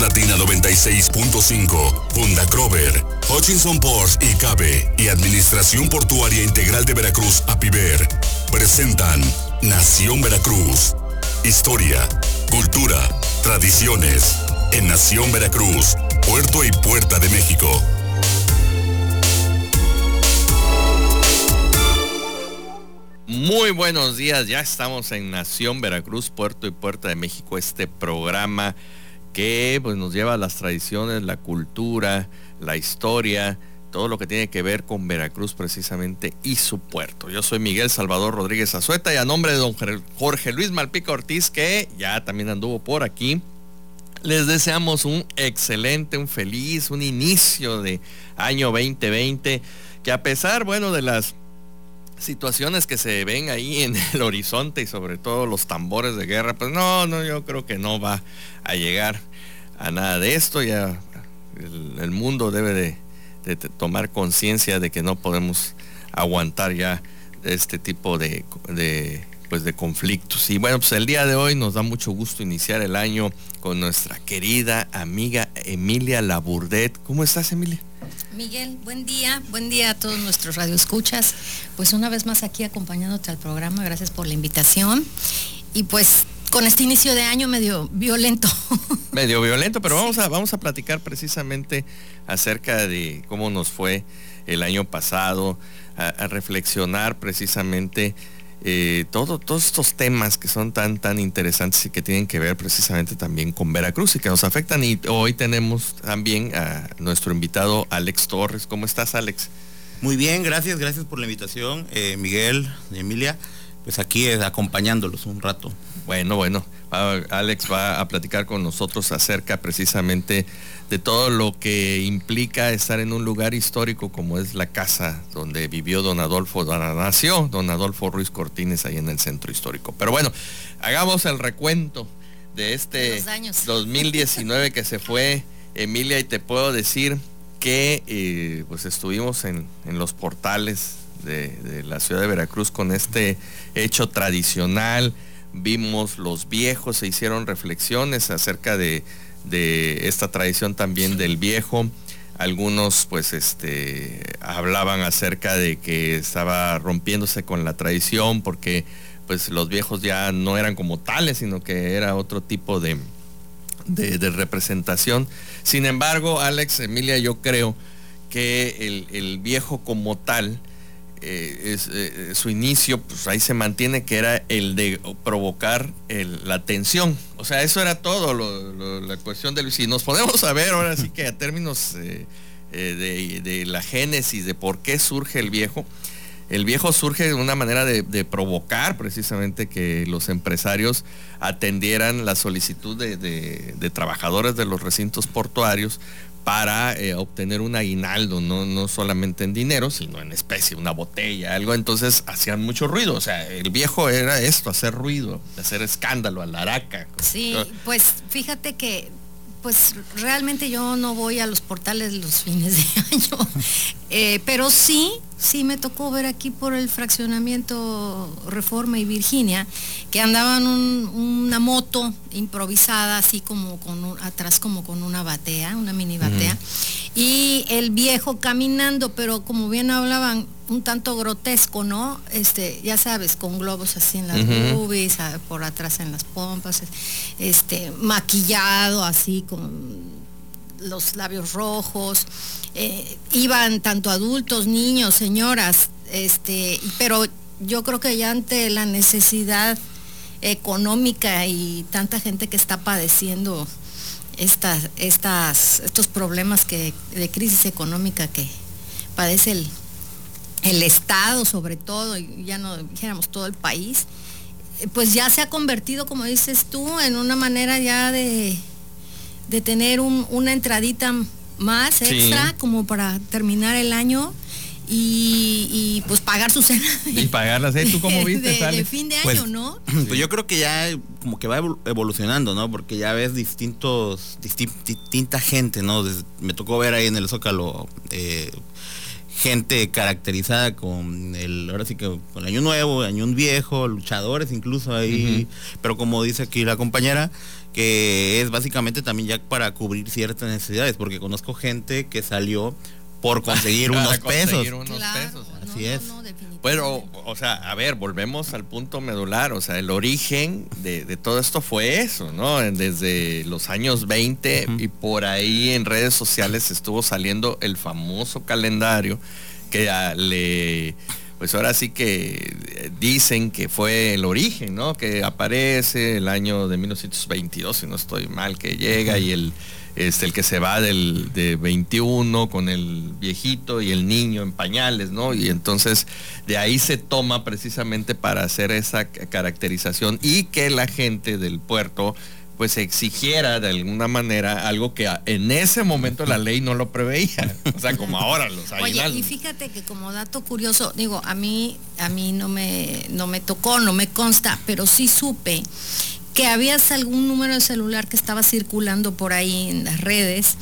Latina 96.5, Funda Crover, Hutchinson Ports y CABE y Administración Portuaria Integral de Veracruz, APIVER, presentan Nación Veracruz. Historia, cultura, tradiciones. En Nación Veracruz, Puerto y Puerta de México. Muy buenos días, ya estamos en Nación Veracruz, Puerto y Puerta de México, este programa que pues, nos lleva a las tradiciones, la cultura, la historia, todo lo que tiene que ver con Veracruz precisamente y su puerto. Yo soy Miguel Salvador Rodríguez Azueta y a nombre de don Jorge Luis Malpica Ortiz, que ya también anduvo por aquí, les deseamos un excelente, un feliz, un inicio de año 2020, que a pesar, bueno, de las situaciones que se ven ahí en el horizonte y sobre todo los tambores de guerra, pues no, no, yo creo que no va a llegar a nada de esto. Ya el, mundo debe de, tomar conciencia de que no podemos aguantar ya este tipo de, de, pues de conflictos. Y bueno, pues el día de hoy nos da mucho gusto iniciar el año con nuestra querida amiga Emilia Laburdet. ¿Cómo estás, Emilia? Miguel, buen día, buen día a todos nuestros radioescuchas. Pues una vez más aquí acompañándote al programa, gracias por la invitación. Y pues con este inicio de año medio violento. Medio violento, pero vamos, a, vamos a platicar precisamente acerca de cómo nos fue el año pasado, a reflexionar precisamente eh, todos estos temas que son tan, tan interesantes y que tienen que ver precisamente también con Veracruz y que nos afectan. Y hoy tenemos también a nuestro invitado Alex Torres. ¿Cómo estás, Alex? Muy bien, gracias, gracias por la invitación, eh, Miguel y Emilia. Pues aquí es acompañándolos un rato. Bueno, bueno, Alex va a platicar con nosotros acerca precisamente de todo lo que implica estar en un lugar histórico como es la casa donde vivió don Adolfo, donde nació don Adolfo Ruiz Cortines ahí en el centro histórico. Pero bueno, hagamos el recuento de este 2019 que se fue, Emilia, y te puedo decir que eh, pues estuvimos en, los portales de, de la ciudad de Veracruz con este hecho tradicional, vimos los viejos, se hicieron reflexiones acerca de de esta tradición también del viejo. Algunos pues este hablaban acerca de que estaba rompiéndose con la tradición porque pues los viejos ya no eran como tales, sino que era otro tipo de, de, representación. Sin embargo, Alex, Emilia, yo creo que el, el viejo como tal eh, es, eh, su inicio, pues ahí se mantiene que era el de provocar la tensión. O sea, eso era todo, la cuestión de Si nos podemos saber ahora sí que a términos eh, de, la génesis, de por qué surge el viejo, el viejo surge de una manera de, provocar precisamente que los empresarios atendieran la solicitud de, trabajadores de los recintos portuarios para eh, obtener un aguinaldo, no, no solamente en dinero, sino en especie, una botella, algo. Entonces hacían mucho ruido. O sea, el viejo era esto, hacer ruido, hacer escándalo, alaraca. Sí, pues fíjate que pues realmente yo no voy a los portales los fines de año, eh, pero sí, sí me tocó ver aquí por el fraccionamiento Reforma y Virginia que andaban una moto improvisada así como con atrás como con una batea, una mini batea, y el viejo caminando, pero como bien hablaban, un tanto grotesco, ¿no? Este, ya sabes, con globos así en las nubes, por atrás en las pompas, este, maquillado así con los labios rojos. Eh, iban tanto adultos, niños, señoras, este, pero yo creo que ya ante la necesidad económica y tanta gente que está padeciendo estas, estas, estos problemas que, de crisis económica que padece el, el Estado sobre todo, y ya no dijéramos todo el país, eh, pues ya se ha convertido, como dices tú, en una manera ya de, de tener una entradita más extra como para terminar el año y, pues pagar su cena. Y pagarlas, ¿eh? ¿Tú cómo viste? De, fin de pues, año, ¿no? Pues yo creo que ya como que va evolucionando, ¿no? Porque ya ves distintos, distinta gente, ¿no? me tocó ver ahí en el Zócalo eh, gente caracterizada con el, ahora sí que con el año nuevo, año viejo, luchadores incluso ahí, pero como dice aquí la compañera, que es básicamente también ya para cubrir ciertas necesidades, porque conozco gente que salió por conseguir unos pesos. Así es. Pero, o sea, a ver, volvemos al punto medular, o sea, el origen de, todo esto fue eso, ¿no? Desde los años 20 y por ahí en redes sociales estuvo saliendo el famoso calendario que le, pues ahora sí que dicen que fue el origen, ¿no? Que aparece el año de 1922, si no estoy mal, que llega y el este, el que se va del de 21 con el viejito y el niño en pañales, ¿no? Y entonces de ahí se toma precisamente para hacer esa caracterización y que la gente del puerto pues exigiera de alguna manera algo que en ese momento la ley no lo preveía. O sea, como ahora los Oye, y fíjate que como dato curioso, digo, a mí, a mí no me, no me tocó, no me consta, pero sí supe que habías algún número de celular que estaba circulando por ahí en las redes,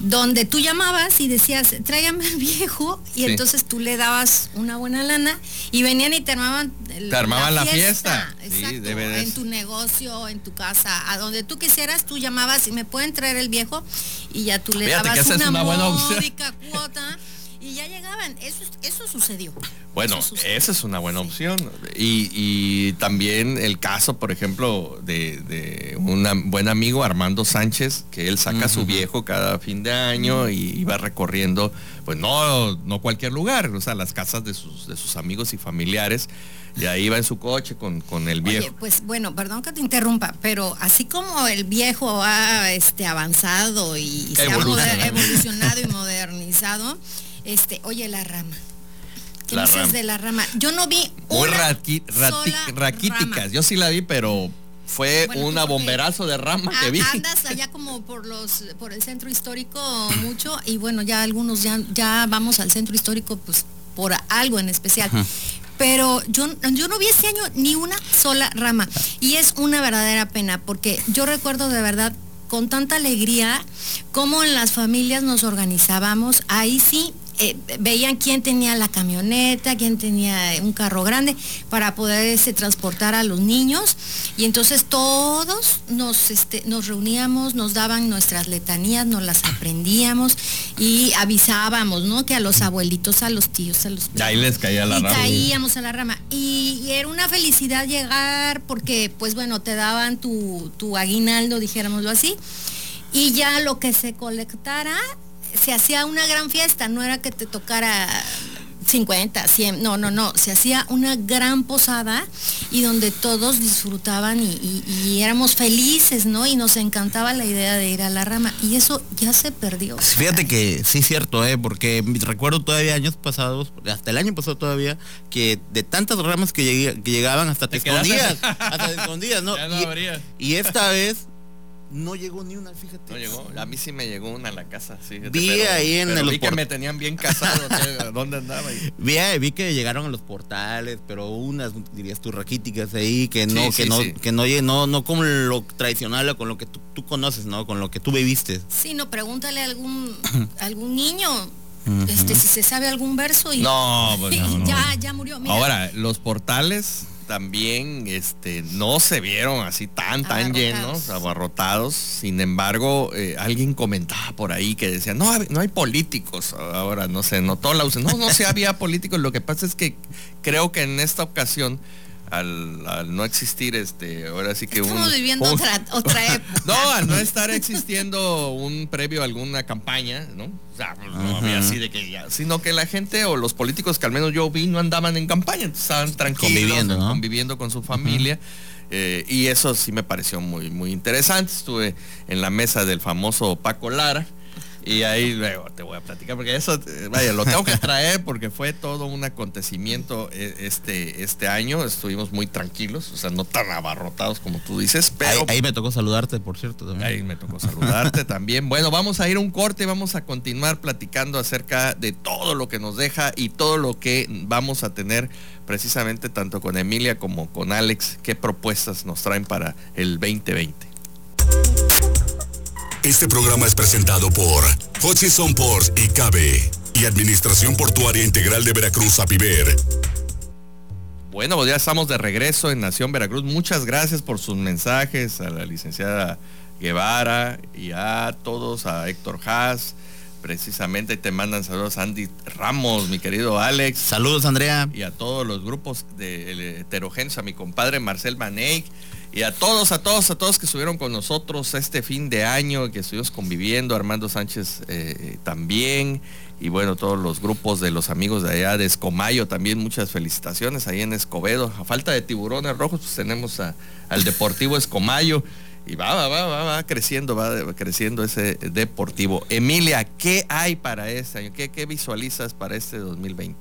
donde tú llamabas y decías, tráigame al viejo, y entonces tú le dabas una buena lana y venían y te armaban, te armaban la fiesta. Exacto, en tu negocio, en tu casa, a donde tú quisieras, tú llamabas y me pueden traer el viejo y ya tú le dabas una, una módica cuota y ya llegaban. Eso, eso sucedió. Bueno, esa es una buena opción. Y, también el caso, por ejemplo, de, un buen amigo, Armando Sánchez, que él saca a su viejo cada fin de año y va recorriendo, pues no, no cualquier lugar, o sea, las casas de sus, de sus amigos y familiares. Y ahí va en su coche con, con el viejo. pues bueno, perdón que te interrumpa, pero así como el viejo ha este, avanzado y se ha evolucionado y modernizado, este, oye, la rama. ¿Qué dices de la rama? Yo no vi Muy raquíticas. Yo sí la vi, pero fue una bomberazo de rama que vi. Andas allá como por los por el centro histórico mucho y bueno, ya algunos ya ya vamos al centro histórico pues por algo en especial. Pero yo, yo no vi este año ni una sola rama y es una verdadera pena porque yo recuerdo de verdad con tanta alegría cómo en las familias nos organizábamos. Ahí sí eh, veían quién tenía la camioneta, quién tenía un carro grande para poderse transportar a los niños. Y entonces todos nos, este, nos reuníamos, nos daban nuestras letanías, nos las aprendíamos y avisábamos, ¿no? Que a los abuelitos, a los tíos, a los... Y ahí les caía la y caíamos a la rama. Y, era una felicidad llegar porque, pues bueno, te daban tu, tu aguinaldo, dijéramoslo así. Y ya lo que se colectara se hacía una gran fiesta, no era que te tocara 50, 100, no, no, no, se hacía una gran posada y donde todos disfrutaban y, éramos felices, ¿no? Y nos encantaba la idea de ir a la rama y eso ya se perdió. Fíjate que sí es cierto, ¿eh? Porque recuerdo todavía años pasados, hasta el año pasado todavía, que de tantas ramas que, llegaban hasta te, escondías, hasta te escondías, ¿no? y esta vez no llegó ni una, fíjate. No llegó, a mí sí me llegó una a la casa, sí. Vi ahí en el vi que me tenían bien casado, ¿dónde andaba? Vi, vi que llegaron a los portales, pero unas, dirías tú, raquíticas ahí, que no, que no, que no, no, no como lo tradicional o con lo que tú, conoces, ¿no? Con lo que tú viviste. Sí, no, pregúntale a algún, algún niño. Este, si se sabe algún verso y, no, pues ya, ya murió. Ahora, los portales también este, no se vieron así tan, tan llenos, abarrotados. Sin embargo, eh, alguien comentaba por ahí que decía, no, no hay políticos. Ahora, no sé, notó la No, no se había políticos. Lo que pasa es que creo que en esta ocasión al, no existir este ahora sí que Estamos viviendo otra, época. no al no estar existiendo un previo a alguna campaña no o sea pues, no había así de que ya sino que la gente o los políticos que al menos yo vi no andaban en campaña estaban tranquilos conviviendo, conviviendo con su familia eh, y eso sí me pareció muy muy interesante. Estuve en la mesa del famoso Paco Lara y ahí luego te voy a platicar, porque eso, vaya, lo tengo que traer porque fue todo un acontecimiento eh, este, este año. Estuvimos muy tranquilos, o sea, no tan abarrotados como tú dices, pero... Ahí, me tocó saludarte, por cierto, también. Ahí me tocó saludarte también. Bueno, vamos a ir a un corte y vamos a continuar platicando acerca de todo lo que nos deja y todo lo que vamos a tener precisamente tanto con Emilia como con Alex, qué propuestas nos traen para el 2020. Este programa es presentado por Hutchison Ports y Cabe y Administración Portuaria Integral de Veracruz, APIVER. Bueno, pues ya estamos de regreso en Nación Veracruz. Muchas gracias por sus mensajes a la licenciada Guevara y a todos, a Héctor Haas. Precisamente te mandan saludos a Andy Ramos, mi querido Alex. Saludos, Andrea. Y a todos los grupos de heterogéneos, a mi compadre Marcel Maney y a todos, a todos, a todos que estuvieron con nosotros este fin de año, que estuvimos conviviendo, Armando Sánchez eh, también, y bueno, todos los grupos de los amigos de allá de Escomayo también, muchas felicitaciones ahí en Escobedo. A falta de tiburones rojos, pues tenemos al Deportivo Escomayo. Y va, va, va, va, va creciendo, va creciendo ese deportivo. Emilia, ¿qué hay para este año? ¿Qué, qué visualizas para este 2020?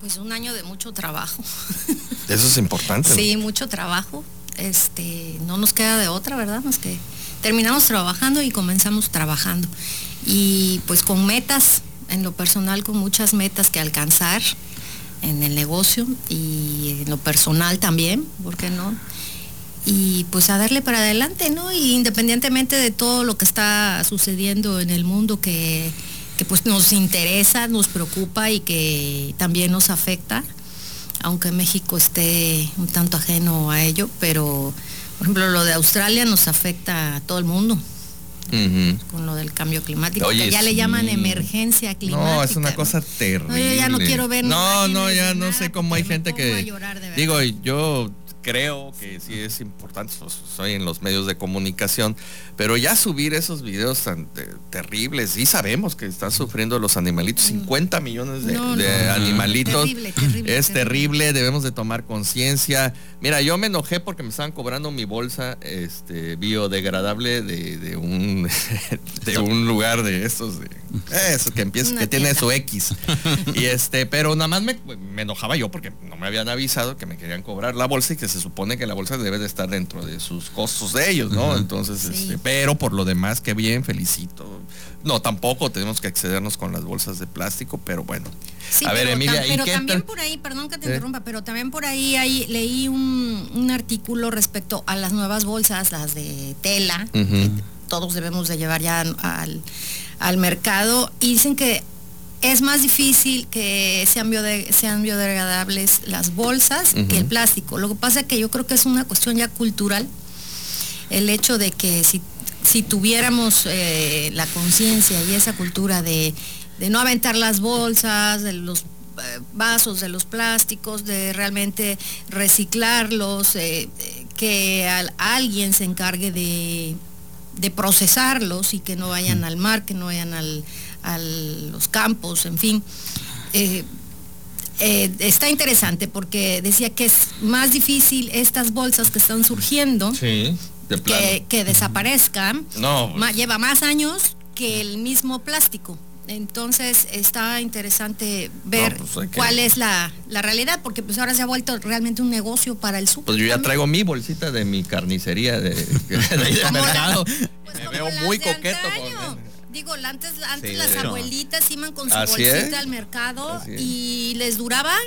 Pues un año de mucho trabajo. Eso es importante. Sí, mucho trabajo. Este, no nos queda de otra, ¿verdad? Más que terminamos trabajando y comenzamos trabajando. Y pues con metas, en lo personal con muchas metas que alcanzar en el negocio y en lo personal también, ¿por qué no? Y pues a darle para adelante, ¿no? Y independientemente de todo lo que está sucediendo en el mundo que, que pues nos interesa, nos preocupa y que también nos afecta, aunque México esté un tanto ajeno a ello, pero por ejemplo lo de Australia nos afecta a todo el mundo con lo del cambio climático, que ya le llaman emergencia climática. No, es una cosa terrible. No, yo ya no quiero ver No, no, ya no sé cómo hay gente que... Digo, yo creo que sí es importante, soy en los medios de comunicación, pero ya subir esos videos tan terribles, sí sabemos que están sufriendo los animalitos, 50 mm. millones de, animalitos, es terrible, debemos de tomar conciencia. Mira, yo me enojé porque me estaban cobrando mi bolsa este, biodegradable de, un, de un lugar de estos, de, eso que empieza, que tiene su X. y este, pero nada más me, me enojaba yo porque no me habían avisado que me querían cobrar la bolsa y que se supone que la bolsa debe de estar dentro de sus costos de ellos, ¿no? Entonces, este, pero por lo demás, qué bien, felicito. No, tampoco tenemos que excedernos con las bolsas de plástico, pero bueno. a ver, Emilia, pero también por ahí, perdón que te ¿Eh? interrumpa, pero también por ahí, ahí leí un, artículo respecto a las nuevas bolsas, las de tela, que todos debemos de llevar ya al, al mercado, y dicen que es más difícil que sean, sean biodegradables las bolsas que el plástico. Lo que pasa es que yo creo que es una cuestión ya cultural, el hecho de que si, si tuviéramos eh, la conciencia y esa cultura de, no aventar las bolsas, de los eh, vasos, de los plásticos, de realmente reciclarlos, eh, que alguien se encargue de, de procesarlos y que no vayan al mar, que no vayan al, a los campos, en fin. Eh, eh, está interesante porque decía que es más difícil estas bolsas que están surgiendo que, desaparezcan. No. Pues. lleva más años que el mismo plástico. Entonces está interesante ver pues cuál es la, realidad, porque pues ahora se ha vuelto realmente un negocio para el súper. Pues yo ya traigo mi bolsita de mi carnicería de, mercado. Me veo muy coqueto con Digo, antes, antes las abuelitas iban con su bolsita al mercado y les duraban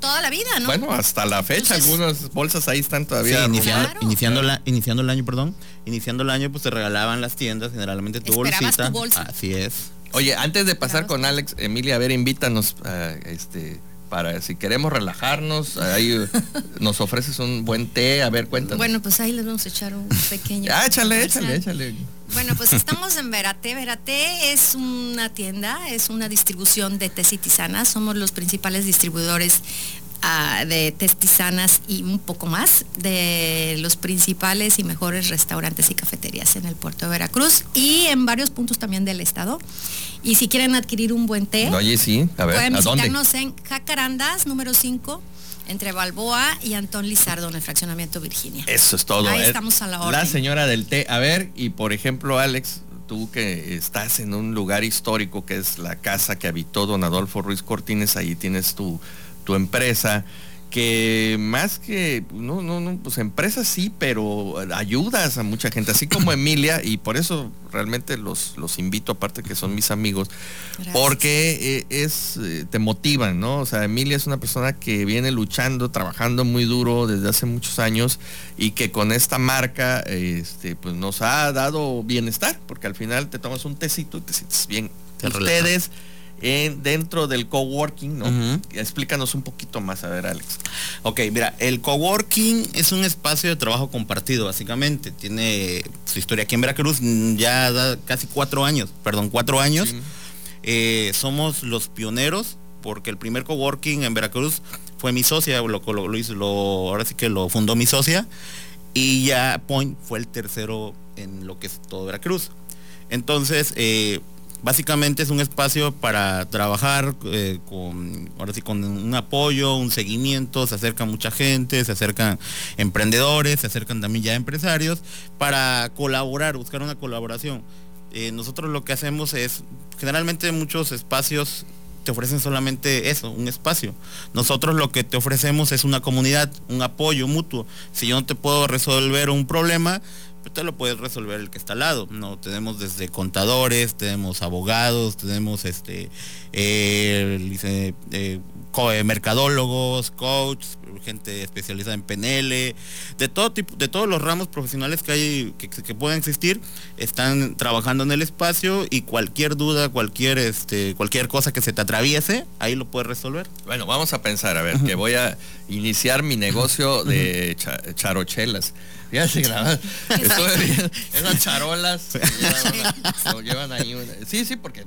toda la vida, ¿no? Bueno, hasta la fecha, algunas bolsas ahí están todavía. iniciando, iniciando, la, iniciando el año, perdón, iniciando el año, pues te regalaban las tiendas, generalmente tu bolsita. Así es. Oye, antes de pasar con Alex, Emilia, a ver, invítanos a este para si queremos relajarnos, ahí nos ofreces un buen té, a ver, cuéntanos. Bueno, pues ahí les vamos a echar un pequeño. ah, échale, échale, échale. Bueno, pues estamos en Verate. Verate es una tienda, es una distribución de tés y tisanas. Somos los principales distribuidores de tés tisanas y un poco más de los principales y mejores restaurantes y cafeterías en el puerto de Veracruz y en varios puntos también del estado. Y si quieren adquirir un buen té, sí, pueden visitarnos en Jacarandas, número 5 entre Balboa y Antón Lizardo en el fraccionamiento Virginia. Eso es todo. Ahí estamos a la hora. La señora del té. A ver, y por ejemplo, Alex, tú que estás en un lugar histórico que es la casa que habitó don Adolfo Ruiz Cortines, ahí tienes tu, tu empresa que más que, no, no, no, pues empresas sí, pero ayudas a mucha gente, así como Emilia, y por eso realmente los, los invito, aparte que son mis amigos, porque eh, es, eh, te motivan, ¿no? O sea, Emilia es una persona que viene luchando, trabajando muy duro desde hace muchos años y que con esta marca, este, pues nos ha dado bienestar, porque al final te tomas un tecito y te sientes bien. Ustedes en, dentro del coworking, ¿no? Explícanos un poquito más, a ver, Alex. Ok, mira, el coworking es un espacio de trabajo compartido, básicamente. Tiene su historia aquí en Veracruz, ya da casi cuatro años, perdón, cuatro años. Eh, somos los pioneros, porque el primer coworking en Veracruz fue mi socia, lo, lo, hizo, lo, ahora sí que lo fundó mi socia, y ya Point fue el tercero en lo que es todo Veracruz. Entonces, eh, básicamente es un espacio para trabajar eh, con, ahora sí, con un apoyo, un seguimiento, se acerca mucha gente, se acercan emprendedores, se acercan también ya empresarios, para colaborar, buscar una colaboración. Eh, nosotros lo que hacemos es, generalmente muchos espacios te ofrecen solamente eso, un espacio. Nosotros lo que te ofrecemos es una comunidad, un apoyo mutuo. Si yo no te puedo resolver un problema, te lo puedes resolver el que está al lado. No, tenemos desde contadores, tenemos abogados, tenemos este eh, eh, mercadólogos, coaches, gente especializada en PNL, de todo tipo, de todos los ramos profesionales que hay, que, que pueden existir, están trabajando en el espacio y cualquier duda, cualquier este, cualquier cosa que se te atraviese, ahí lo puedes resolver. Bueno, vamos a pensar, a ver, que voy a iniciar mi negocio de charochelas. Ya se graba. Esas charolas llevan, ahí. sí, sí, porque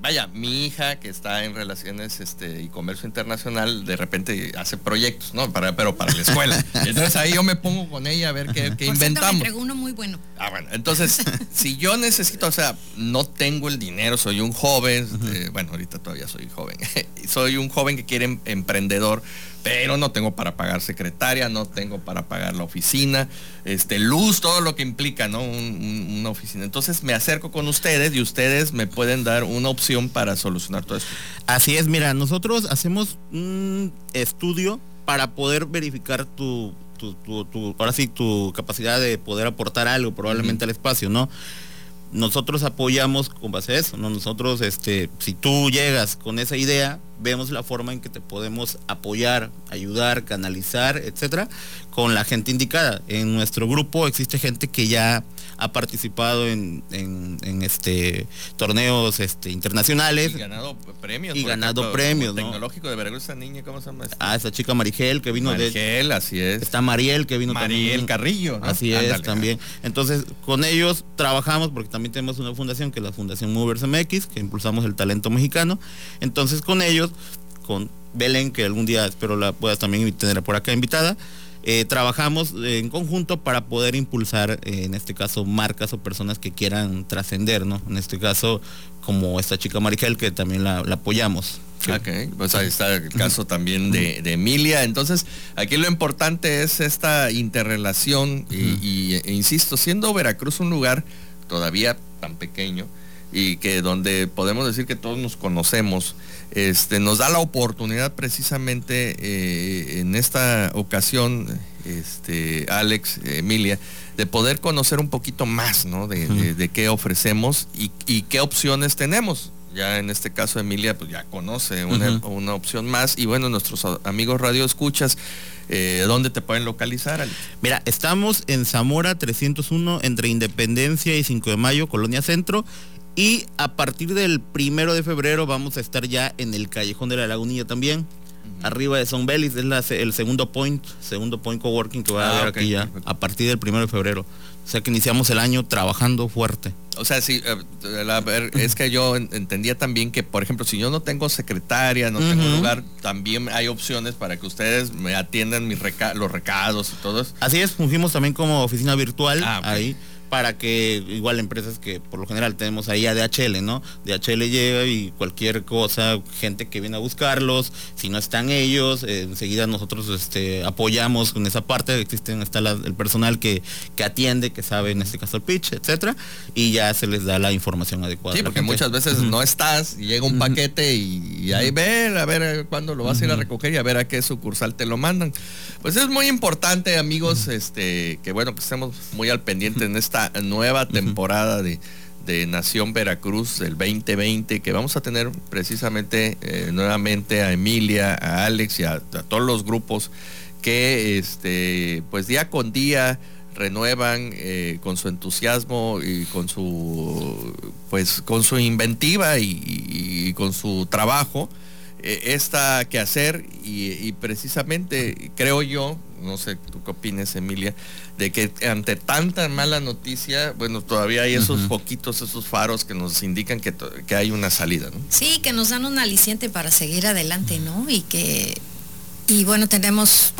vaya, mi hija que está en relaciones este, y comercio internacional, de repente hace proyectos, ¿no? Para, pero para la escuela. Entonces ahí yo me pongo con ella a ver qué, qué inventamos. Me uno muy bueno. Ah, bueno. Entonces, si yo necesito, o sea, no tengo el dinero, soy un joven, este, bueno, ahorita todavía soy joven, soy un joven que quiere em, emprendedor pero no tengo para pagar secretaria, no tengo para pagar la oficina, este, luz, todo lo que implica, ¿no? una oficina. Entonces me acerco con ustedes y ustedes me pueden dar una opción para solucionar todo esto. Así es, mira, nosotros hacemos un estudio para poder verificar tu, ahora sí, tu capacidad de poder aportar algo probablemente al espacio, ¿no? Nosotros apoyamos con base a eso, ¿no? Nosotros, este, si tú llegas con esa idea, vemos la forma en que te podemos apoyar, ayudar, canalizar, etcétera, con la gente indicada. En nuestro grupo existe gente que ya ha participado en, este torneos este, internacionales. Y ganado premios. Y ganado premios, ¿no? Tecnológico de Veracruz, esa niña, ¿cómo se llama? Ah, esa chica Marigel que vino de. Marigel, así es. Está Mariel que vino Mariel Carrillo. Así es, también. Entonces, con ellos trabajamos porque también tenemos una fundación que es la Fundación Movers MX, que impulsamos el talento mexicano. Entonces, con ellos, con Belén, que algún día espero la puedas también tener por acá invitada eh, trabajamos en conjunto para poder impulsar, eh, en este caso, marcas o personas que quieran trascender, ¿no? En este caso, como esta chica Marigel, que también la, apoyamos. Ok, pues ahí está el caso también de, Emilia. Entonces, aquí lo importante es esta interrelación y, e insisto, siendo Veracruz un lugar todavía tan pequeño y que donde podemos decir que todos nos conocemos, este, nos da la oportunidad precisamente eh, en esta ocasión, este, Alex, Emilia, de poder conocer un poquito más de, qué ofrecemos y, qué opciones tenemos. Ya en este caso Emilia pues ya conoce una, opción más y bueno, nuestros amigos radio escuchas, eh, ¿dónde te pueden localizar? Alex? Mira, estamos en Zamora 301 entre Independencia y 5 de Mayo, Colonia Centro y a partir del primero de febrero vamos a estar ya en el Callejón de la Lagunilla también. Arriba de Son Belis, es el segundo point, segundo point coworking que va a ah, haber aquí ya, a partir del primero de febrero. O sea que iniciamos el año trabajando fuerte. O sea, sí, eh, es que yo entendía también que, por ejemplo, si yo no tengo secretaria, no tengo lugar, también hay opciones para que ustedes me atiendan mis los recados y todo eso. Así es, fungimos también como oficina virtual ah, ahí para que igual empresas que por lo general tenemos ahí a DHL, ¿no? DHL llega y cualquier cosa, gente que viene a buscarlos, si no están ellos, eh, enseguida nosotros este, apoyamos con esa parte, existen está el personal que, que atiende, que sabe en este caso el pitch, etcétera, y ya se les da la información adecuada. Sí, porque muchas veces no estás y llega un paquete y, ahí ve, a ver cuándo lo vas a ir a recoger y a ver a qué sucursal te lo mandan. Pues es muy importante, amigos, este, que bueno, que estemos muy al pendiente en esta nueva temporada de, Nación Veracruz del 2020, que vamos a tener precisamente eh, nuevamente a Emilia, a Alex y a, todos los grupos que este, pues día con día renuevan eh, con su entusiasmo y con su pues con su inventiva y, con su trabajo eh, esta que hacer y, precisamente creo yo no sé tú qué opinas Emilia de que ante tanta mala noticia bueno todavía hay esos poquitos esos faros que nos indican que, que hay una salida ¿no? sí que nos dan un aliciente para seguir adelante no y que y bueno tenemos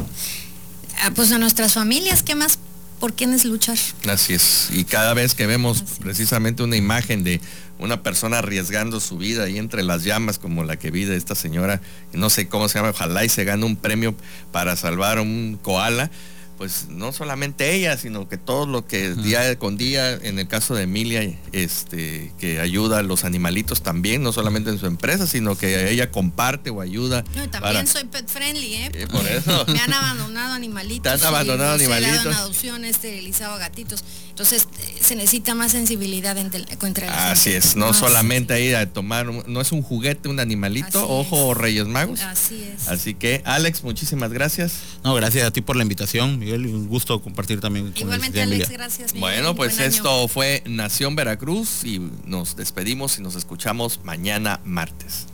ah, pues a nuestras familias qué más por quiénes luchar. Así es. Y cada vez que vemos precisamente una imagen de una persona arriesgando su vida ahí entre las llamas, como la que vi de esta señora, no sé cómo se llama, ojalá y se gane un premio para salvar a un koala pues no solamente ella, sino que todo lo que día con día, en el caso de Emilia, este, que ayuda a los animalitos también, no solamente en su empresa, sino que ella comparte o ayuda. No, también soy pet friendly, ¿eh? por eso. Me han abandonado animalitos. Te han abandonado animalitos. Se adopción, esterilizado a gatitos. Entonces eh, se necesita más sensibilidad entre, entre Así es, no, solamente ir a tomar, no es un juguete, un animalito, ojo Reyes Magos. Así es. Así que Alex, muchísimas gracias. No, gracias a ti por la invitación un gusto compartir también con Igualmente Alex, gracias. bueno, pues esto fue Nación Veracruz y nos despedimos y nos escuchamos mañana martes.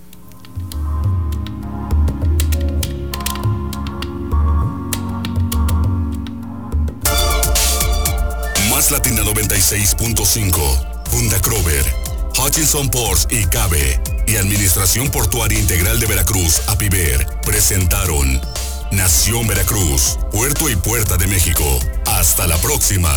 Más Latina 96.5, Funda Crover, Hutchinson Ports y Cabe y Administración Portuaria Integral de Veracruz, APIVER, presentaron Nación Veracruz, Puerto y Puerta de México. Hasta la próxima.